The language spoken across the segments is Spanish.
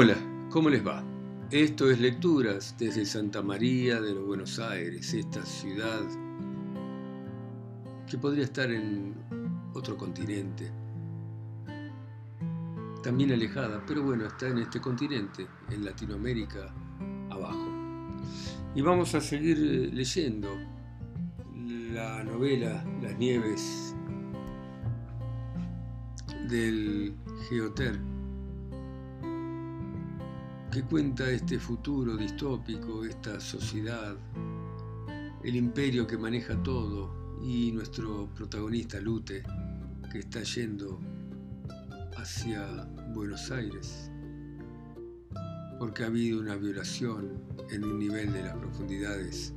Hola, ¿cómo les va? Esto es Lecturas desde Santa María de los Buenos Aires, esta ciudad que podría estar en otro continente, también alejada, pero bueno, está en este continente, en Latinoamérica, abajo. Y vamos a seguir eh, leyendo la novela Las Nieves del Geoter que cuenta este futuro distópico, esta sociedad, el imperio que maneja todo y nuestro protagonista Lute que está yendo hacia Buenos Aires porque ha habido una violación en un nivel de las profundidades,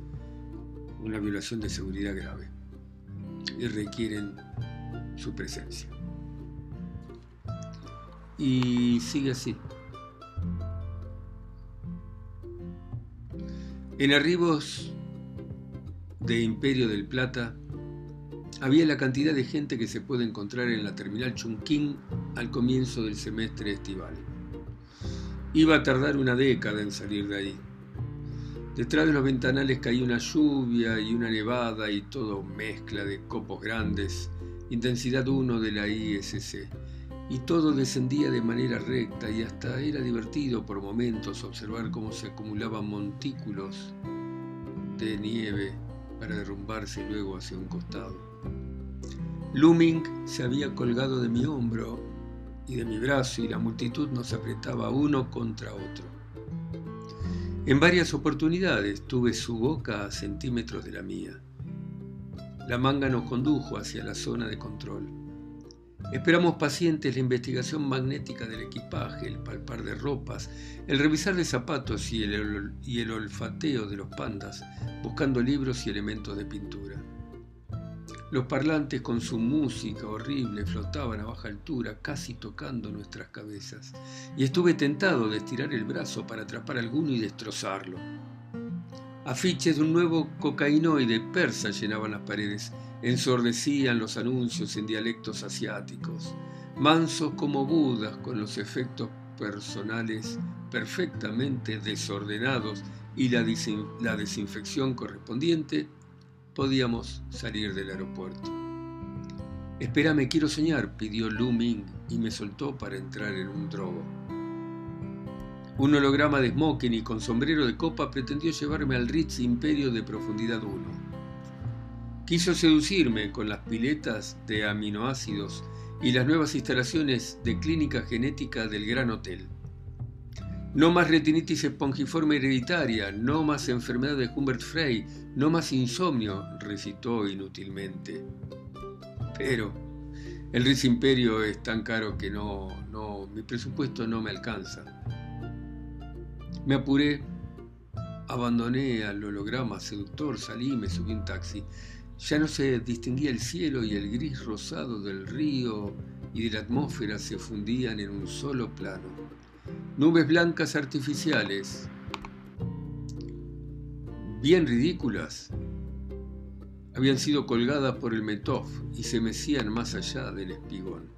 una violación de seguridad grave y requieren su presencia. Y sigue así. En arribos de Imperio del Plata había la cantidad de gente que se puede encontrar en la terminal Chunquín al comienzo del semestre estival. Iba a tardar una década en salir de ahí. Detrás de los ventanales caía una lluvia y una nevada y todo mezcla de copos grandes, intensidad 1 de la ISC y todo descendía de manera recta y hasta era divertido por momentos observar cómo se acumulaban montículos de nieve para derrumbarse luego hacia un costado. Looming se había colgado de mi hombro y de mi brazo y la multitud nos apretaba uno contra otro. En varias oportunidades tuve su boca a centímetros de la mía. La manga nos condujo hacia la zona de control. Esperamos pacientes la investigación magnética del equipaje, el palpar de ropas, el revisar de zapatos y el, olfateo de los pandas, buscando libros y elementos de pintura. Los parlantes con su música horrible flotaban a baja altura, casi tocando nuestras cabezas, y estuve tentado de estirar el brazo para atrapar alguno y destrozarlo. Afiches de un nuevo cocainoide persa llenaban las paredes, ensordecían los anuncios en dialectos asiáticos, mansos como budas con los efectos personales perfectamente desordenados y la, desinfección correspondiente, podíamos salir del aeropuerto. Espérame, quiero soñar, pidió Lu Ming y me soltó para entrar en un drogo. Un holograma de smoking y con sombrero de copa pretendió llevarme al Ritz Imperio de Profundidad 1. Quiso seducirme con las piletas de aminoácidos y las nuevas instalaciones de clínica genética del Gran Hotel. No más retinitis espongiforme hereditaria, no más enfermedad de Humbert Frey, no más insomnio, recitó inútilmente. Pero el Ritz Imperio es tan caro que no, no, mi presupuesto no me alcanza. Me apuré, abandoné al holograma seductor, salí y me subí un taxi. Ya no se distinguía el cielo y el gris rosado del río y de la atmósfera se fundían en un solo plano. Nubes blancas artificiales, bien ridículas, habían sido colgadas por el Metov y se mecían más allá del espigón.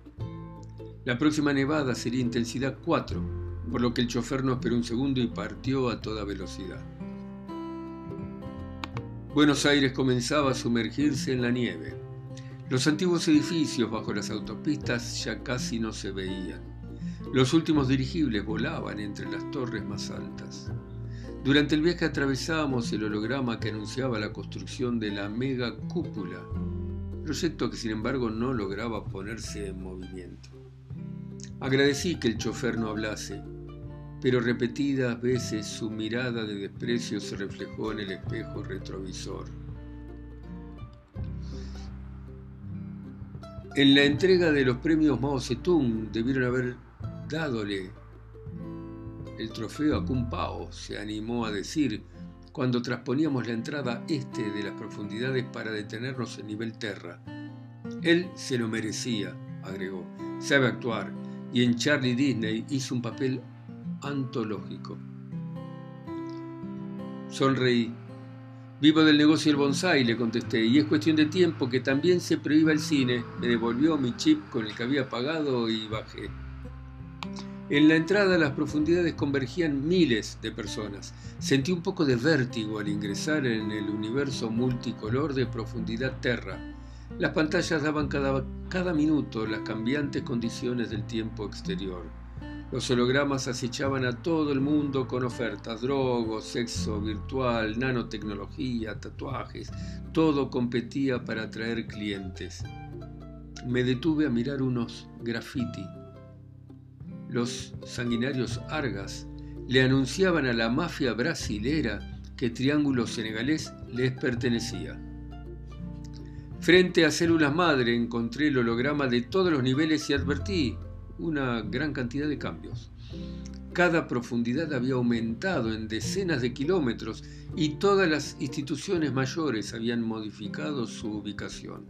La próxima nevada sería intensidad 4 por lo que el chofer no esperó un segundo y partió a toda velocidad. Buenos Aires comenzaba a sumergirse en la nieve. Los antiguos edificios bajo las autopistas ya casi no se veían. Los últimos dirigibles volaban entre las torres más altas. Durante el viaje atravesábamos el holograma que anunciaba la construcción de la mega cúpula, proyecto que sin embargo no lograba ponerse en movimiento. Agradecí que el chofer no hablase pero repetidas veces su mirada de desprecio se reflejó en el espejo retrovisor. En la entrega de los premios Mao Zedong debieron haber dadole el trofeo a Kung Pao, se animó a decir cuando trasponíamos la entrada este de las profundidades para detenernos en nivel terra. Él se lo merecía, agregó. Sabe actuar y en Charlie Disney hizo un papel antológico. Sonreí. Vivo del negocio del bonsai, le contesté, y es cuestión de tiempo que también se prohíba el cine. Me devolvió mi chip con el que había pagado y bajé. En la entrada las profundidades convergían miles de personas. Sentí un poco de vértigo al ingresar en el universo multicolor de profundidad terra. Las pantallas daban cada, cada minuto las cambiantes condiciones del tiempo exterior. Los hologramas acechaban a todo el mundo con ofertas, drogos, sexo virtual, nanotecnología, tatuajes. Todo competía para atraer clientes. Me detuve a mirar unos graffiti los sanguinarios Argas le anunciaban a la mafia brasilera que Triángulo Senegalés les pertenecía. Frente a Células Madre encontré el holograma de todos los niveles y advertí una gran cantidad de cambios. Cada profundidad había aumentado en decenas de kilómetros y todas las instituciones mayores habían modificado su ubicación.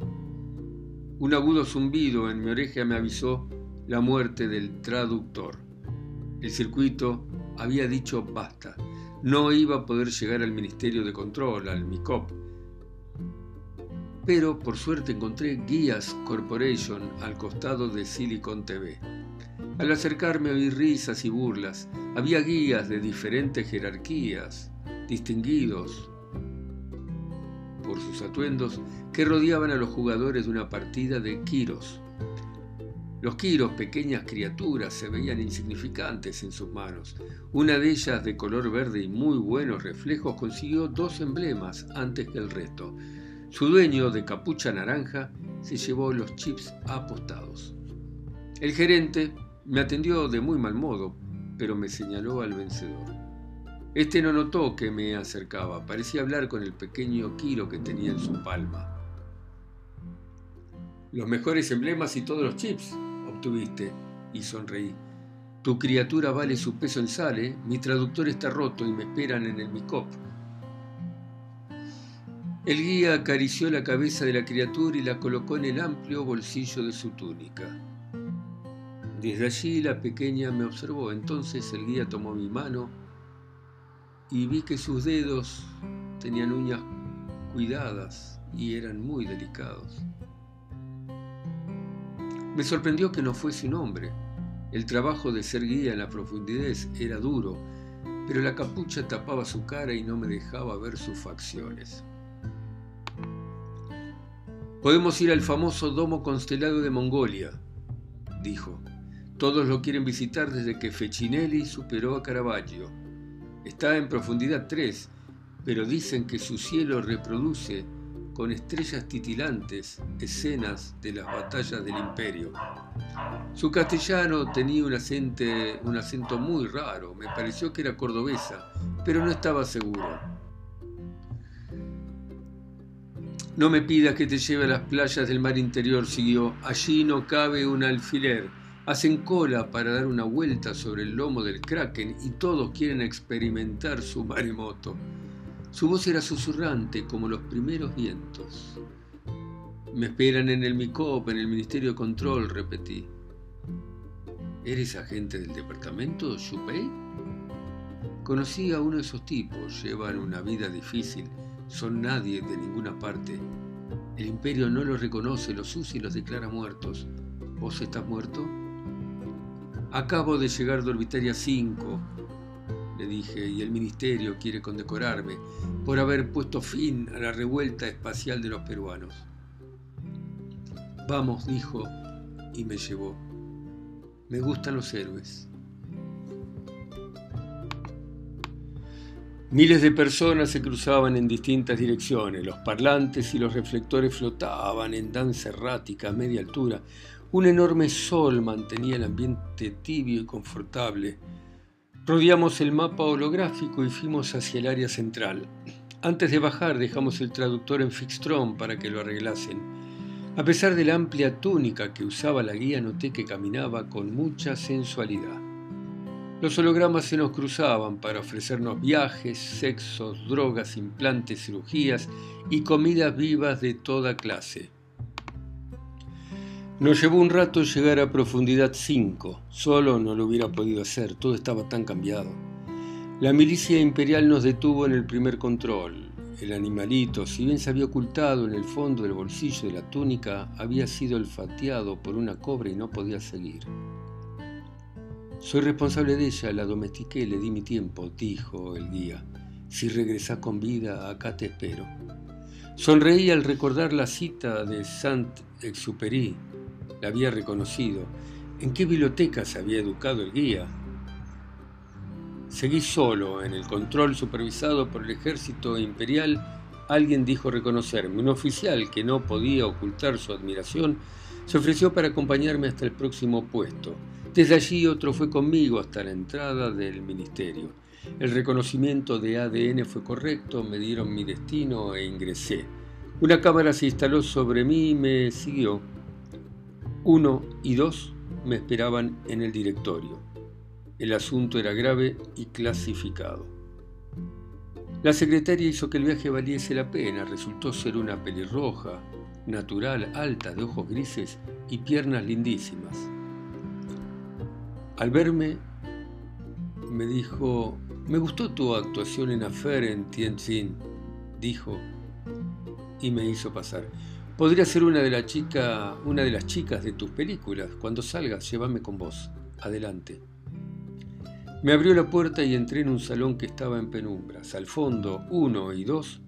Un agudo zumbido en mi oreja me avisó la muerte del traductor. El circuito había dicho basta. No iba a poder llegar al Ministerio de Control, al MICOP. Pero por suerte encontré Guías Corporation al costado de Silicon TV. Al acercarme oí risas y burlas. Había guías de diferentes jerarquías, distinguidos por sus atuendos, que rodeaban a los jugadores de una partida de Kiros. Los quiros, pequeñas criaturas, se veían insignificantes en sus manos. Una de ellas, de color verde y muy buenos reflejos, consiguió dos emblemas antes que el resto. Su dueño, de capucha naranja, se llevó los chips apostados. El gerente me atendió de muy mal modo, pero me señaló al vencedor. Este no notó que me acercaba, parecía hablar con el pequeño Quiro que tenía en su palma. Los mejores emblemas y todos los chips, tuviste y sonreí. Tu criatura vale su peso en sal, ¿eh? Mi traductor está roto y me esperan en el MICOP. El guía acarició la cabeza de la criatura y la colocó en el amplio bolsillo de su túnica. Desde allí la pequeña me observó. Entonces el guía tomó mi mano y vi que sus dedos tenían uñas cuidadas y eran muy delicados. Me sorprendió que no fuese un hombre. El trabajo de ser guía en la profundidad era duro, pero la capucha tapaba su cara y no me dejaba ver sus facciones. Podemos ir al famoso domo constelado de Mongolia, dijo. Todos lo quieren visitar desde que Fecinelli superó a Caravaggio. Está en profundidad 3, pero dicen que su cielo reproduce con estrellas titilantes, escenas de las batallas del imperio. Su castellano tenía un un acento muy raro, me pareció que era cordobesa, pero no estaba seguro. No me pidas que te lleve a las playas del mar interior, siguió. Allí no cabe un alfiler. Hacen cola para dar una vuelta sobre el lomo del kraken y todos quieren experimentar su maremoto. Su voz era susurrante como los primeros vientos. Me esperan en el MICOP, en el Ministerio de Control, repetí. ¿Eres agente del departamento, Chupei? Conocí a uno de esos tipos, llevan una vida difícil, son nadie de ninguna parte. El imperio no los reconoce, los usa y los declara muertos. ¿Vos estás muerto? Acabo de llegar de Orbitaria 5, le dije, y el ministerio quiere condecorarme por haber puesto fin a la revuelta espacial de los peruanos. Vamos, dijo, y me llevó. Me gustan los héroes. Miles de personas se cruzaban en distintas direcciones, los parlantes y los reflectores flotaban en danza errática a media altura. Un enorme sol mantenía el ambiente tibio y confortable Rodeamos el mapa holográfico y fuimos hacia el área central. Antes de bajar dejamos el traductor en Fixtron para que lo arreglasen. A pesar de la amplia túnica que usaba la guía noté que caminaba con mucha sensualidad. Los hologramas se nos cruzaban para ofrecernos viajes, sexos, drogas, implantes, cirugías y comidas vivas de toda clase. Nos llevó un rato llegar a profundidad 5. Solo no lo hubiera podido hacer, todo estaba tan cambiado. La milicia imperial nos detuvo en el primer control. El animalito, si bien se había ocultado en el fondo del bolsillo de la túnica, había sido olfateado por una cobra y no podía seguir. Soy responsable de ella, la domestiqué, le di mi tiempo, dijo el guía. Si regresás con vida, acá te espero. Sonreí al recordar la cita de Saint-Exupéry. La había reconocido. ¿En qué biblioteca se había educado el guía? Seguí solo en el control supervisado por el ejército imperial. Alguien dijo reconocerme. Un oficial que no podía ocultar su admiración se ofreció para acompañarme hasta el próximo puesto. Desde allí otro fue conmigo hasta la entrada del ministerio. El reconocimiento de ADN fue correcto, me dieron mi destino e ingresé. Una cámara se instaló sobre mí y me siguió. Uno y dos me esperaban en el directorio. El asunto era grave y clasificado. La secretaria hizo que el viaje valiese la pena. Resultó ser una pelirroja, natural, alta, de ojos grises y piernas lindísimas. Al verme, me dijo, me gustó tu actuación en Affair en Tianjin, dijo, y me hizo pasar. Podría ser una de, la chica, una de las chicas de tus películas. Cuando salgas, llévame con vos. Adelante. Me abrió la puerta y entré en un salón que estaba en penumbras. Al fondo, uno y dos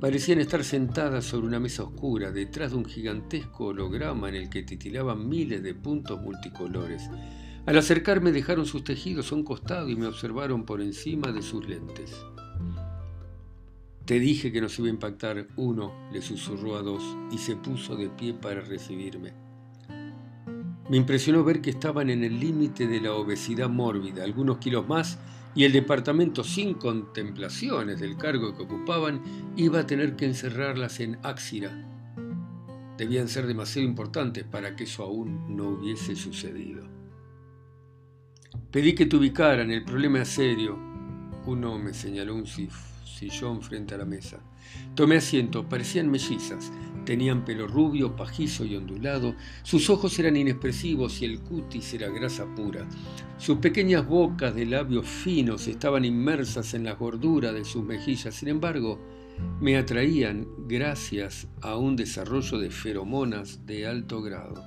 parecían estar sentadas sobre una mesa oscura, detrás de un gigantesco holograma en el que titilaban miles de puntos multicolores. Al acercarme dejaron sus tejidos a un costado y me observaron por encima de sus lentes. Te dije que nos iba a impactar uno, le susurró a dos, y se puso de pie para recibirme. Me impresionó ver que estaban en el límite de la obesidad mórbida, algunos kilos más, y el departamento, sin contemplaciones del cargo que ocupaban, iba a tener que encerrarlas en Áxira. Debían ser demasiado importantes para que eso aún no hubiese sucedido. Pedí que te ubicaran, el problema es serio. Uno me señaló un sillón frente a la mesa. Tomé asiento, parecían mellizas. Tenían pelo rubio, pajizo y ondulado. Sus ojos eran inexpresivos y el cutis era grasa pura. Sus pequeñas bocas de labios finos estaban inmersas en la gordura de sus mejillas. Sin embargo, me atraían gracias a un desarrollo de feromonas de alto grado.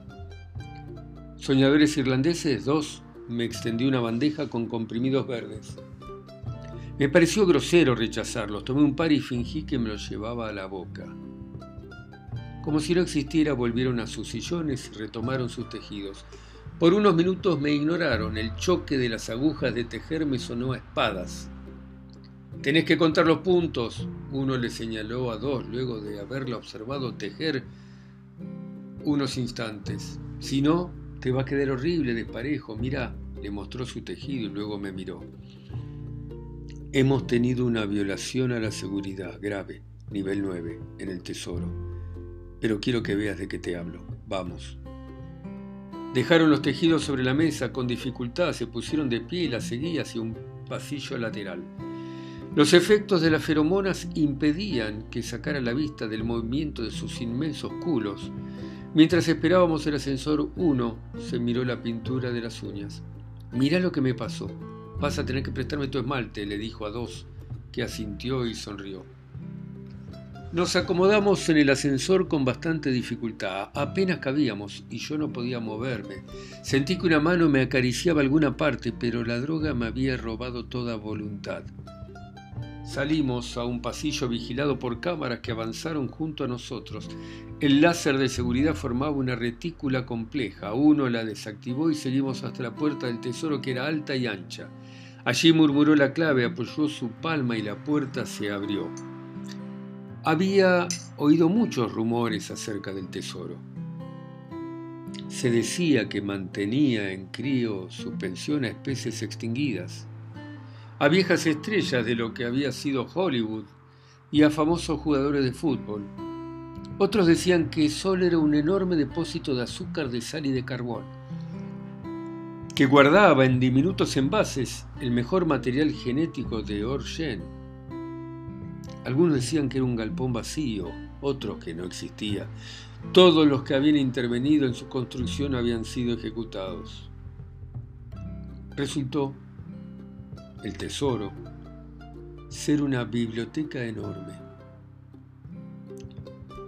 Soñadores irlandeses, dos, me extendió una bandeja con comprimidos verdes. Me pareció grosero rechazarlos. Tomé un par y fingí que me los llevaba a la boca. Como si no existiera, volvieron a sus sillones y retomaron sus tejidos. Por unos minutos me ignoraron. El choque de las agujas de tejer me sonó a espadas. Tenés que contar los puntos. Uno le señaló a dos luego de haberla observado tejer unos instantes. Si no, te va a quedar horrible, desparejo. Mirá, le mostró su tejido y luego me miró. Hemos tenido una violación a la seguridad grave, nivel 9, en el tesoro. Pero quiero que veas de qué te hablo. Vamos. Dejaron los tejidos sobre la mesa con dificultad, se pusieron de pie y la seguí hacia un pasillo lateral. Los efectos de las feromonas impedían que sacara la vista del movimiento de sus inmensos culos Mientras esperábamos el ascensor, uno se miró la pintura de las uñas. Mira lo que me pasó. Vas a tener que prestarme tu esmalte, le dijo a dos, que asintió y sonrió. Nos acomodamos en el ascensor con bastante dificultad. Apenas cabíamos y yo no podía moverme. Sentí que una mano me acariciaba alguna parte, pero la droga me había robado toda voluntad. Salimos a un pasillo vigilado por cámaras que avanzaron junto a nosotros. El láser de seguridad formaba una retícula compleja. Uno la desactivó y seguimos hasta la puerta del tesoro que era alta y ancha. Allí murmuró la clave, apoyó su palma y la puerta se abrió. Había oído muchos rumores acerca del tesoro. Se decía que mantenía en crío su pensión a especies extinguidas a viejas estrellas de lo que había sido Hollywood y a famosos jugadores de fútbol. Otros decían que Sol era un enorme depósito de azúcar, de sal y de carbón, que guardaba en diminutos envases el mejor material genético de Orgen. Algunos decían que era un galpón vacío, otros que no existía. Todos los que habían intervenido en su construcción habían sido ejecutados. Resultó el tesoro, ser una biblioteca enorme.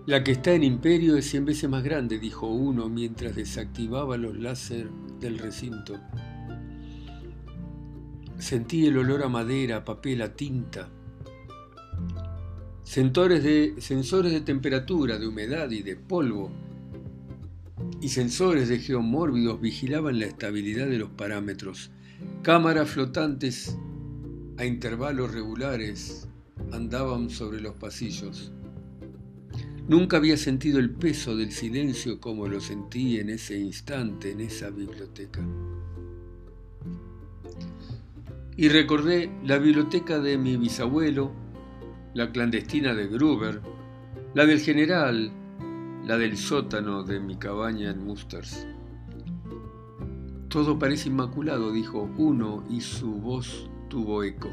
La que está en Imperio es cien veces más grande, dijo uno mientras desactivaba los láser del recinto. Sentí el olor a madera, a papel, a tinta. Sensores de, sensores de temperatura, de humedad y de polvo y sensores de geomórbidos vigilaban la estabilidad de los parámetros. Cámaras flotantes a intervalos regulares andaban sobre los pasillos. Nunca había sentido el peso del silencio como lo sentí en ese instante en esa biblioteca. Y recordé la biblioteca de mi bisabuelo, la clandestina de Gruber, la del general, la del sótano de mi cabaña en Musters. Todo parece inmaculado, dijo uno, y su voz tuvo eco.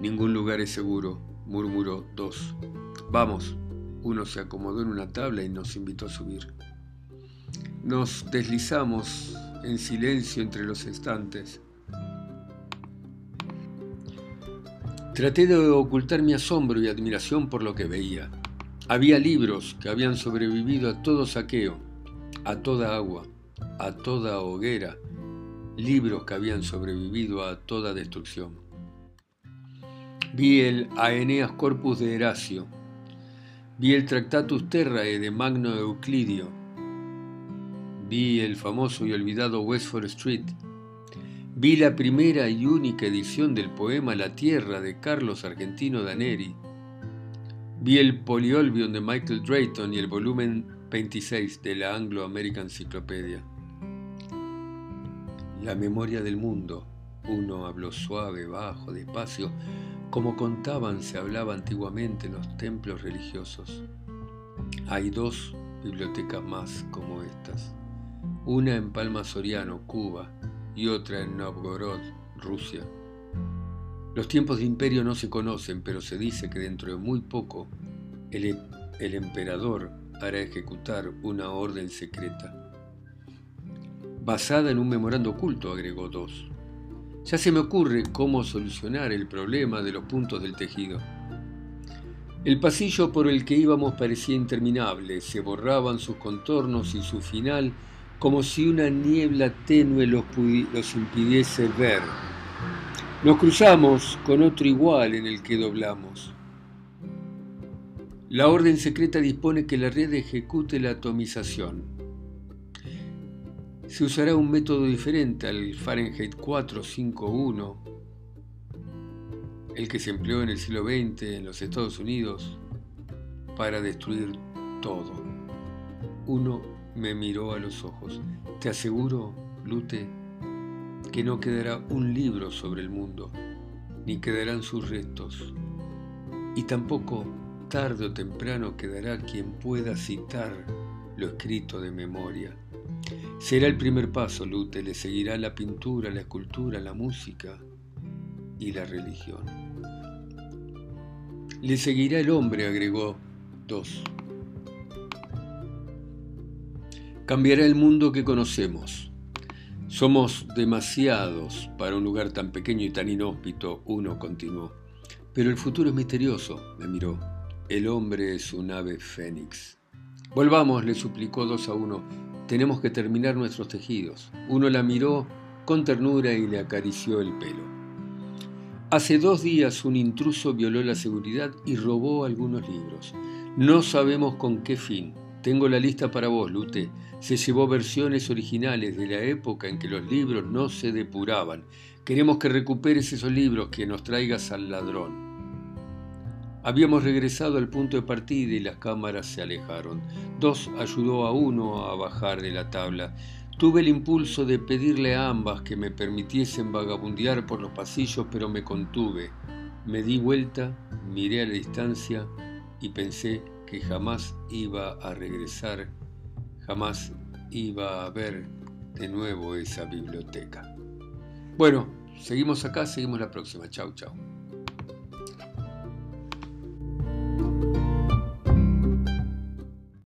Ningún lugar es seguro, murmuró dos. Vamos. Uno se acomodó en una tabla y nos invitó a subir. Nos deslizamos en silencio entre los estantes. Traté de ocultar mi asombro y admiración por lo que veía. Había libros que habían sobrevivido a todo saqueo, a toda agua, a toda hoguera, libros que habían sobrevivido a toda destrucción. Vi el Aeneas Corpus de Heracio, vi el Tractatus Terrae de Magno Euclidio, vi el famoso y olvidado Westford Street, vi la primera y única edición del poema La Tierra de Carlos Argentino Daneri, Vi el Polyolbion de Michael Drayton y el volumen 26 de la Anglo American Encyclopedia. La memoria del mundo. Uno habló suave, bajo, despacio, como contaban se hablaba antiguamente en los templos religiosos. Hay dos bibliotecas más como estas. Una en Palma Soriano, Cuba, y otra en Novgorod, Rusia. Los tiempos de imperio no se conocen, pero se dice que dentro de muy poco el, el emperador hará ejecutar una orden secreta. Basada en un memorando oculto, agregó dos. Ya se me ocurre cómo solucionar el problema de los puntos del tejido. El pasillo por el que íbamos parecía interminable, se borraban sus contornos y su final como si una niebla tenue los impidiese ver. Nos cruzamos con otro igual en el que doblamos. La orden secreta dispone que la red ejecute la atomización. Se usará un método diferente al Fahrenheit 451, el que se empleó en el siglo XX en los Estados Unidos para destruir todo. Uno me miró a los ojos. Te aseguro, Lute, que no quedará un libro sobre el mundo, ni quedarán sus restos, y tampoco tarde o temprano quedará quien pueda citar lo escrito de memoria. Será el primer paso, Lute, le seguirá la pintura, la escultura, la música y la religión. Le seguirá el hombre, agregó dos. Cambiará el mundo que conocemos somos demasiados para un lugar tan pequeño y tan inhóspito, uno continuó. Pero el futuro es misterioso, me miró. El hombre es un ave fénix. Volvamos, le suplicó dos a uno. Tenemos que terminar nuestros tejidos. Uno la miró con ternura y le acarició el pelo. Hace dos días un intruso violó la seguridad y robó algunos libros. No sabemos con qué fin. Tengo la lista para vos, Lute se llevó versiones originales de la época en que los libros no se depuraban. Queremos que recuperes esos libros, que nos traigas al ladrón. Habíamos regresado al punto de partida y las cámaras se alejaron. Dos ayudó a uno a bajar de la tabla. Tuve el impulso de pedirle a ambas que me permitiesen vagabundear por los pasillos, pero me contuve. Me di vuelta, miré a la distancia y pensé que jamás iba a regresar jamás iba a ver de nuevo esa biblioteca. Bueno, seguimos acá, seguimos la próxima. Chau, chau. Bye.